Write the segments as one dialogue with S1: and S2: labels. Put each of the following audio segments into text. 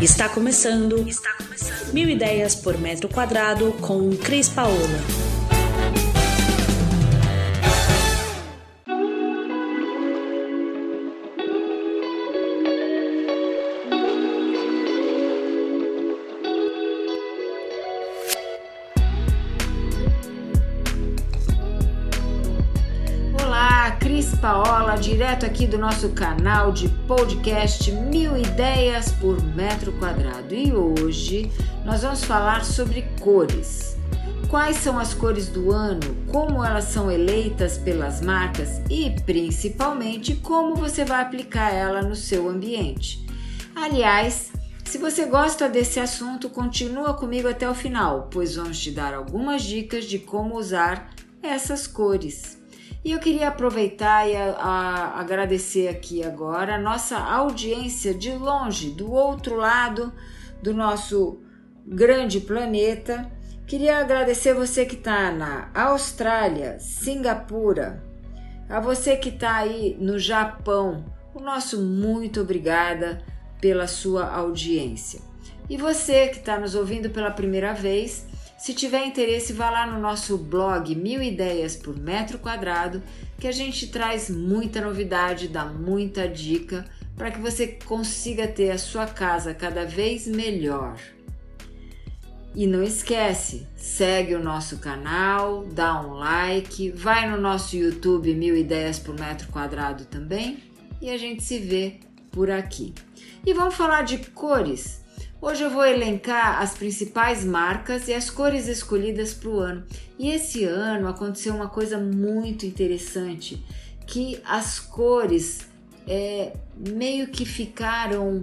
S1: Está começando. Está começando. Mil ideias por metro quadrado com Cris Paola.
S2: Paola, direto aqui do nosso canal de podcast Mil Ideias por Metro Quadrado. E hoje nós vamos falar sobre cores. Quais são as cores do ano, como elas são eleitas pelas marcas e principalmente como você vai aplicar ela no seu ambiente. Aliás, se você gosta desse assunto, continua comigo até o final, pois vamos te dar algumas dicas de como usar essas cores. E eu queria aproveitar e a, a, agradecer aqui agora a nossa audiência de longe, do outro lado do nosso grande planeta. Queria agradecer você que está na Austrália, Singapura, a você que está aí no Japão. O nosso muito obrigada pela sua audiência. E você que está nos ouvindo pela primeira vez, se tiver interesse, vá lá no nosso blog Mil Ideias por Metro Quadrado, que a gente traz muita novidade, dá muita dica para que você consiga ter a sua casa cada vez melhor. E não esquece, segue o nosso canal, dá um like, vai no nosso YouTube Mil Ideias por Metro Quadrado também e a gente se vê por aqui. E vamos falar de cores. Hoje eu vou elencar as principais marcas e as cores escolhidas para o ano. E esse ano aconteceu uma coisa muito interessante, que as cores é, meio que ficaram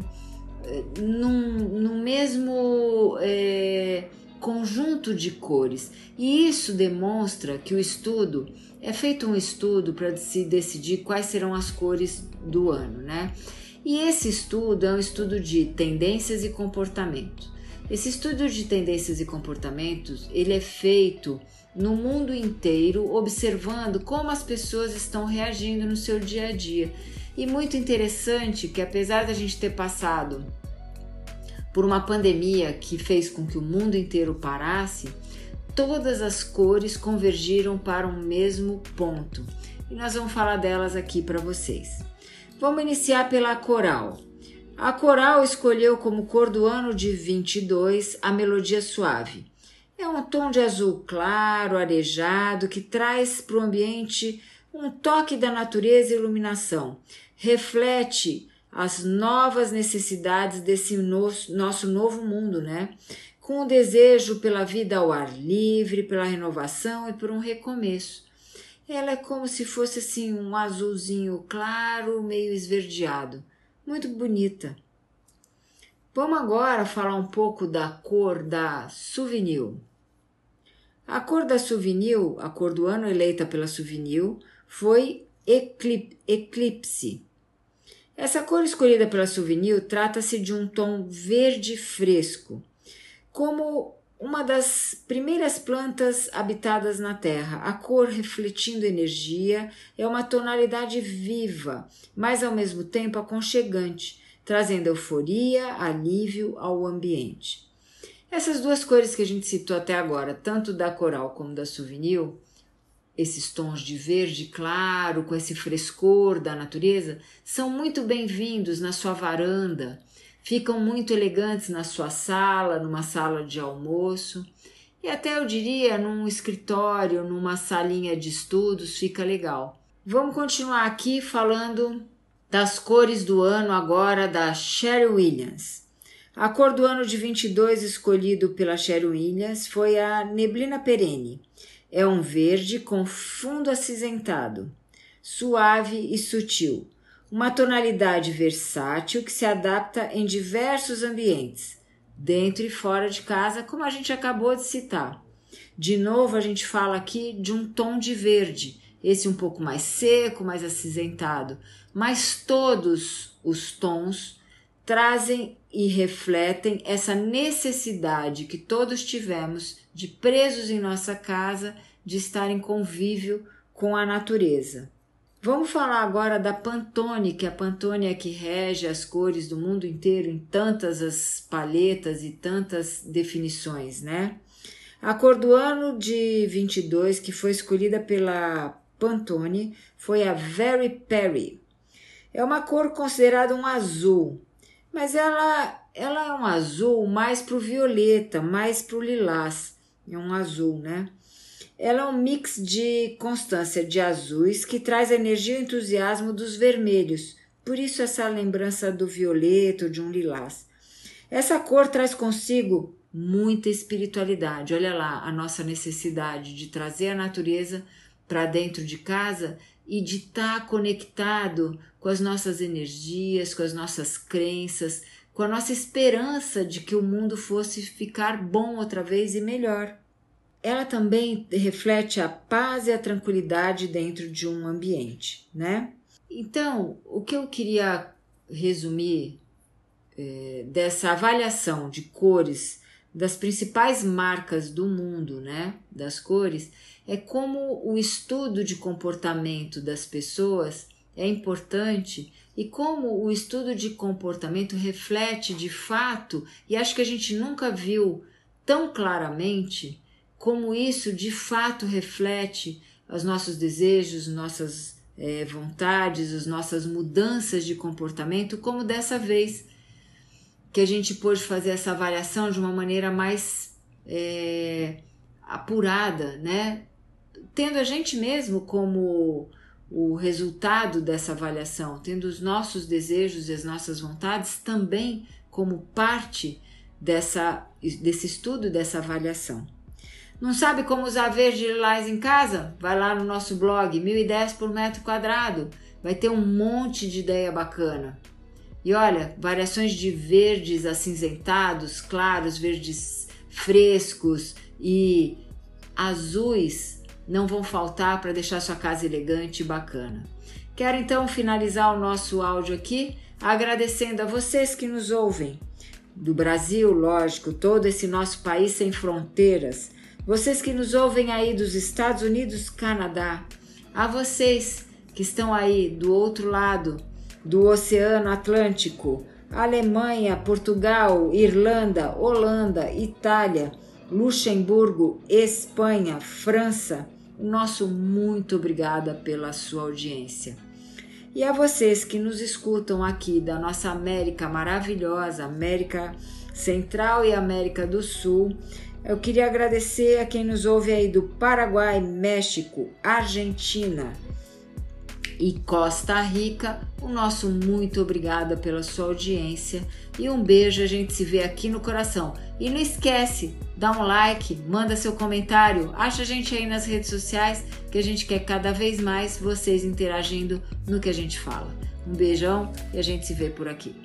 S2: é, num mesmo é, conjunto de cores. E isso demonstra que o estudo é feito um estudo para se decidir quais serão as cores do ano, né? E esse estudo é um estudo de tendências e comportamento. Esse estudo de tendências e comportamentos, ele é feito no mundo inteiro, observando como as pessoas estão reagindo no seu dia a dia. E muito interessante que apesar da gente ter passado por uma pandemia que fez com que o mundo inteiro parasse, todas as cores convergiram para um mesmo ponto. E nós vamos falar delas aqui para vocês. Vamos iniciar pela coral. A coral escolheu como cor do ano de 22 a melodia suave. É um tom de azul claro, arejado, que traz para o ambiente um toque da natureza e iluminação. Reflete as novas necessidades desse nosso novo mundo, né? Com o desejo pela vida ao ar livre, pela renovação e por um recomeço. Ela é como se fosse assim um azulzinho claro, meio esverdeado. Muito bonita. Vamos agora falar um pouco da cor da Souvenir. A cor da Souvenir, a cor do ano eleita pela Souvenir, foi Eclipse. Essa cor escolhida pela Souvenir trata-se de um tom verde fresco, como uma das primeiras plantas habitadas na Terra. A cor refletindo energia é uma tonalidade viva, mas ao mesmo tempo aconchegante, trazendo euforia, alívio ao ambiente. Essas duas cores que a gente citou até agora, tanto da coral como da souvenir, esses tons de verde claro, com esse frescor da natureza, são muito bem-vindos na sua varanda, ficam muito elegantes na sua sala, numa sala de almoço e até eu diria num escritório, numa salinha de estudos, fica legal. Vamos continuar aqui falando das cores do ano agora da Sherry Williams. A cor do ano de 22 escolhido pela Sherry Williams foi a neblina perene. É um verde com fundo acinzentado, suave e sutil uma tonalidade versátil que se adapta em diversos ambientes, dentro e fora de casa, como a gente acabou de citar. De novo, a gente fala aqui de um tom de verde, esse um pouco mais seco, mais acinzentado, mas todos os tons trazem e refletem essa necessidade que todos tivemos de presos em nossa casa, de estar em convívio com a natureza. Vamos falar agora da Pantone, que a Pantone é que rege as cores do mundo inteiro em tantas as paletas e tantas definições, né? A cor do ano de 22 que foi escolhida pela Pantone foi a Very Perry. É uma cor considerada um azul, mas ela, ela é um azul mais pro violeta, mais pro lilás. É um azul, né? Ela é um mix de constância de azuis que traz a energia e entusiasmo dos vermelhos, por isso essa lembrança do violeta ou de um lilás. Essa cor traz consigo muita espiritualidade. Olha lá a nossa necessidade de trazer a natureza para dentro de casa e de estar tá conectado com as nossas energias, com as nossas crenças, com a nossa esperança de que o mundo fosse ficar bom outra vez e melhor. Ela também reflete a paz e a tranquilidade dentro de um ambiente, né? Então, o que eu queria resumir é, dessa avaliação de cores das principais marcas do mundo, né, das cores, é como o estudo de comportamento das pessoas é importante e como o estudo de comportamento reflete de fato, e acho que a gente nunca viu tão claramente como isso de fato reflete os nossos desejos, nossas é, vontades, as nossas mudanças de comportamento, como dessa vez que a gente pôde fazer essa avaliação de uma maneira mais é, apurada, né? Tendo a gente mesmo como o resultado dessa avaliação, tendo os nossos desejos e as nossas vontades também como parte dessa, desse estudo, dessa avaliação. Não sabe como usar verde lilás em casa? Vai lá no nosso blog, 1010 por metro quadrado. Vai ter um monte de ideia bacana. E olha, variações de verdes acinzentados, claros, verdes frescos e azuis não vão faltar para deixar sua casa elegante e bacana. Quero então finalizar o nosso áudio aqui agradecendo a vocês que nos ouvem do Brasil, lógico, todo esse nosso país sem fronteiras, vocês que nos ouvem aí dos Estados Unidos, Canadá, a vocês que estão aí do outro lado do Oceano Atlântico, Alemanha, Portugal, Irlanda, Holanda, Itália, Luxemburgo, Espanha, França. Nosso muito obrigada pela sua audiência. E a vocês que nos escutam aqui da nossa América maravilhosa, América Central e América do Sul, eu queria agradecer a quem nos ouve aí do Paraguai, México, Argentina, e Costa Rica, o nosso muito obrigada pela sua audiência e um beijo, a gente se vê aqui no coração. E não esquece, dá um like, manda seu comentário, acha a gente aí nas redes sociais que a gente quer cada vez mais vocês interagindo no que a gente fala. Um beijão e a gente se vê por aqui.